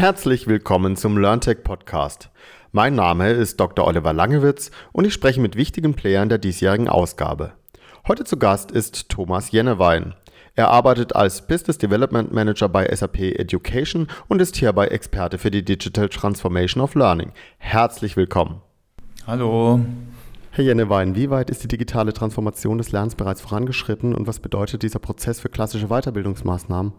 Herzlich willkommen zum LearnTech Podcast. Mein Name ist Dr. Oliver Langewitz und ich spreche mit wichtigen Playern der diesjährigen Ausgabe. Heute zu Gast ist Thomas Jennewein. Er arbeitet als Business Development Manager bei SAP Education und ist hierbei Experte für die Digital Transformation of Learning. Herzlich willkommen. Hallo. Herr Jennewein, wie weit ist die digitale Transformation des Lernens bereits vorangeschritten und was bedeutet dieser Prozess für klassische Weiterbildungsmaßnahmen?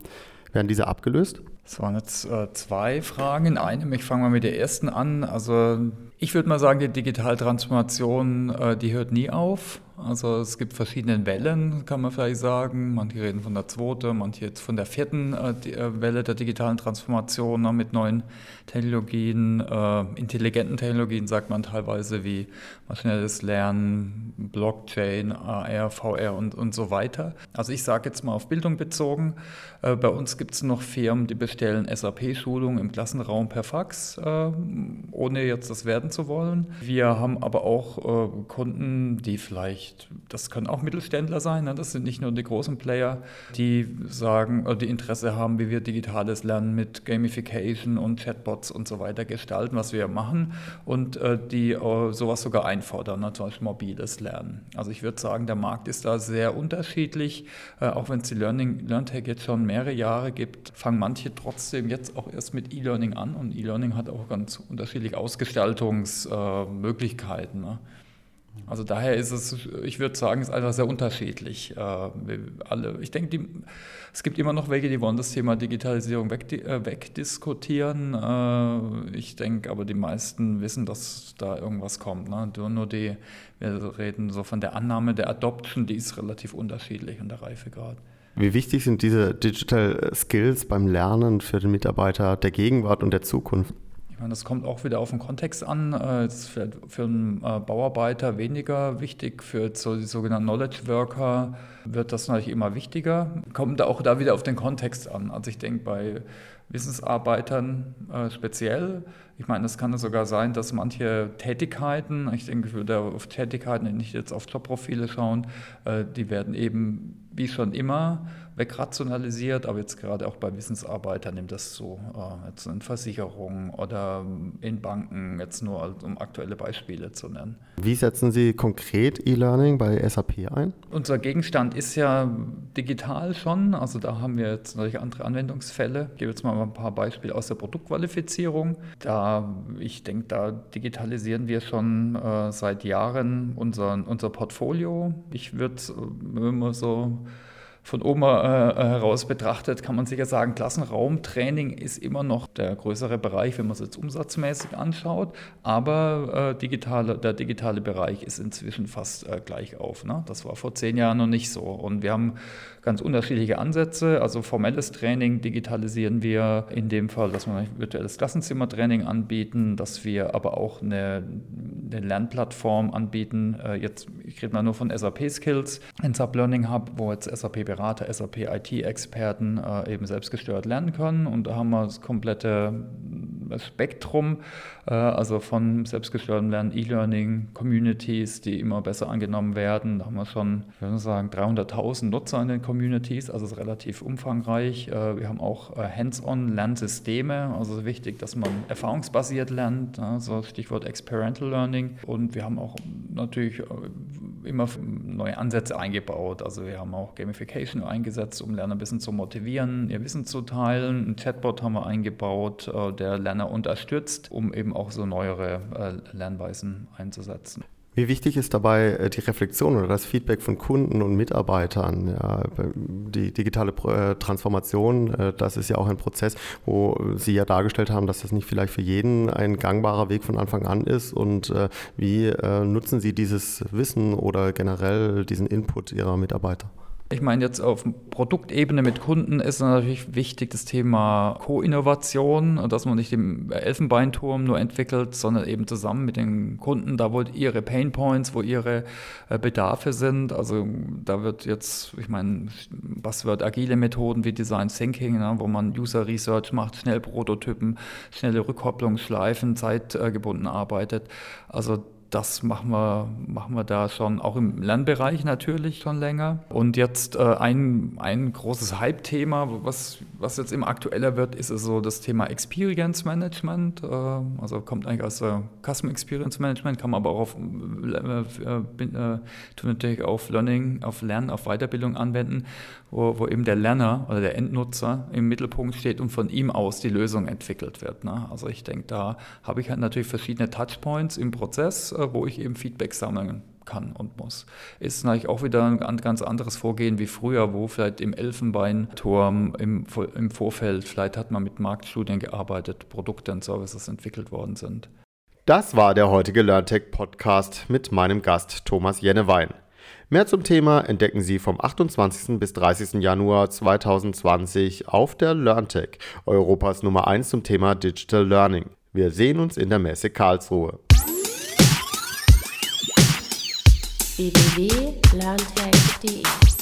Werden diese abgelöst? Es waren jetzt äh, zwei Fragen in einem. Ich fange mal mit der ersten an. Also ich würde mal sagen, die Digitaltransformation, äh, die hört nie auf. Also es gibt verschiedene Wellen, kann man vielleicht sagen. Manche reden von der zweiten, manche jetzt von der vierten äh, äh, Welle der digitalen Transformation ne, mit neuen Technologien, äh, intelligenten Technologien, sagt man teilweise wie maschinelles Lernen, Blockchain, AR, VR und, und so weiter. Also ich sage jetzt mal auf Bildung bezogen. Bei uns gibt es noch Firmen, die bestellen SAP-Schulungen im Klassenraum per Fax, ohne jetzt das werden zu wollen. Wir haben aber auch Kunden, die vielleicht vielleicht, das können auch Mittelständler sein, ne? das sind nicht nur die großen Player, die sagen, oder die Interesse haben, wie wir digitales Lernen mit Gamification und Chatbots und so weiter gestalten, was wir machen und äh, die äh, sowas sogar einfordern, ne? zum Beispiel mobiles Lernen. Also ich würde sagen, der Markt ist da sehr unterschiedlich, äh, auch wenn es die Learning, LearnTech jetzt schon mehrere Jahre gibt, fangen manche trotzdem jetzt auch erst mit E-Learning an und E-Learning hat auch ganz unterschiedliche Ausgestaltungsmöglichkeiten. Ne? Also daher ist es, ich würde sagen, ist einfach sehr unterschiedlich. Äh, alle, ich denke, es gibt immer noch welche, die wollen das Thema Digitalisierung äh, wegdiskutieren. Äh, ich denke, aber die meisten wissen, dass da irgendwas kommt. Ne? Nur die, wir reden so von der Annahme der Adoption, die ist relativ unterschiedlich und der Reifegrad. Wie wichtig sind diese Digital Skills beim Lernen für den Mitarbeiter der Gegenwart und der Zukunft? Das kommt auch wieder auf den Kontext an. Das ist für, für einen äh, Bauarbeiter weniger wichtig, für die sogenannten Knowledge Worker wird das natürlich immer wichtiger. Kommt auch da wieder auf den Kontext an. Also ich denke bei Wissensarbeitern äh, speziell. Ich meine, es kann sogar sein, dass manche Tätigkeiten, ich denke, ich würde auf Tätigkeiten nicht jetzt auf Jobprofile schauen, äh, die werden eben wie schon immer wegrationalisiert, aber jetzt gerade auch bei Wissensarbeitern nimmt das so, äh, jetzt in Versicherungen oder in Banken, jetzt nur um aktuelle Beispiele zu nennen. Wie setzen Sie konkret E-Learning bei SAP ein? Unser Gegenstand ist ja digital schon, also da haben wir jetzt natürlich andere Anwendungsfälle. Ich gebe jetzt mal ein paar Beispiele aus der Produktqualifizierung. Da, ich denke, da digitalisieren wir schon äh, seit Jahren unser, unser Portfolio. Ich würde, wenn man so von oben äh, äh, heraus betrachtet, kann man sicher sagen, Klassenraumtraining ist immer noch der größere Bereich, wenn man es jetzt umsatzmäßig anschaut. Aber äh, digitale, der digitale Bereich ist inzwischen fast äh, gleich auf. Ne? Das war vor zehn Jahren noch nicht so. Und wir haben ganz unterschiedliche Ansätze. Also formelles Training digitalisieren wir in dem Fall, dass wir ein virtuelles Klassenzimmertraining anbieten, dass wir aber auch eine, eine Lernplattform anbieten. Äh, jetzt, ich rede mal nur von SAP Skills, ein Sublearning Hub, wo jetzt SAP-Berater, SAP-IT-Experten äh, eben selbstgesteuert lernen können. Und da haben wir das komplette Spektrum, äh, also von selbstgesteuertem Lernen, E-Learning, Communities, die immer besser angenommen werden. Da haben wir schon, ich würde sagen, 300.000 Nutzer in den Communities, also ist relativ umfangreich. Äh, wir haben auch äh, Hands-on-Lernsysteme, also wichtig, dass man erfahrungsbasiert lernt, also Stichwort Experiential Learning. Und wir haben auch natürlich immer neue Ansätze eingebaut. Also wir haben auch Gamification eingesetzt, um Lerner ein bisschen zu motivieren, ihr Wissen zu teilen. Ein Chatbot haben wir eingebaut, der Lerner Lerner unterstützt, um eben auch so neuere äh, Lernweisen einzusetzen. Wie wichtig ist dabei äh, die Reflexion oder das Feedback von Kunden und Mitarbeitern? Ja, die digitale äh, Transformation, das ist ja auch ein Prozess, wo Sie ja dargestellt haben, dass das nicht vielleicht für jeden ein gangbarer Weg von Anfang an ist. Und wie nutzen Sie dieses Wissen oder generell diesen Input Ihrer Mitarbeiter? Ich meine, jetzt auf Produktebene mit Kunden ist natürlich wichtig das Thema Co-Innovation, dass man nicht den Elfenbeinturm nur entwickelt, sondern eben zusammen mit den Kunden, da wo ihre Pain Points, wo ihre äh, Bedarfe sind. Also da wird jetzt, ich meine, was wird agile Methoden wie Design Thinking, ne, wo man User Research macht, schnell Prototypen, schnelle Rückkopplungsschleifen, zeitgebunden arbeitet. Also das machen wir, machen wir da schon auch im Lernbereich natürlich schon länger. Und jetzt äh, ein, ein großes Hype-Thema, was was jetzt immer aktueller wird, ist so das Thema Experience Management. Ähm, also kommt eigentlich aus der Customer Experience Management, kann man aber auch auf, äh, äh, natürlich auf Learning, auf Lernen, auf Weiterbildung anwenden, wo, wo, eben der Lerner oder der Endnutzer im Mittelpunkt steht und von ihm aus die Lösung entwickelt wird. Ne? Also ich denke, da habe ich halt natürlich verschiedene Touchpoints im Prozess, äh, wo ich eben Feedback sammeln kann und muss. Ist natürlich auch wieder ein ganz anderes Vorgehen wie früher, wo vielleicht im Elfenbeinturm im, im Vorfeld, vielleicht hat man mit Marktstudien gearbeitet, Produkte und Services entwickelt worden sind. Das war der heutige LearnTech Podcast mit meinem Gast Thomas Jennewein. Mehr zum Thema entdecken Sie vom 28. bis 30. Januar 2020 auf der LearnTech, Europas Nummer 1 zum Thema Digital Learning. Wir sehen uns in der Messe Karlsruhe. www.learntech.de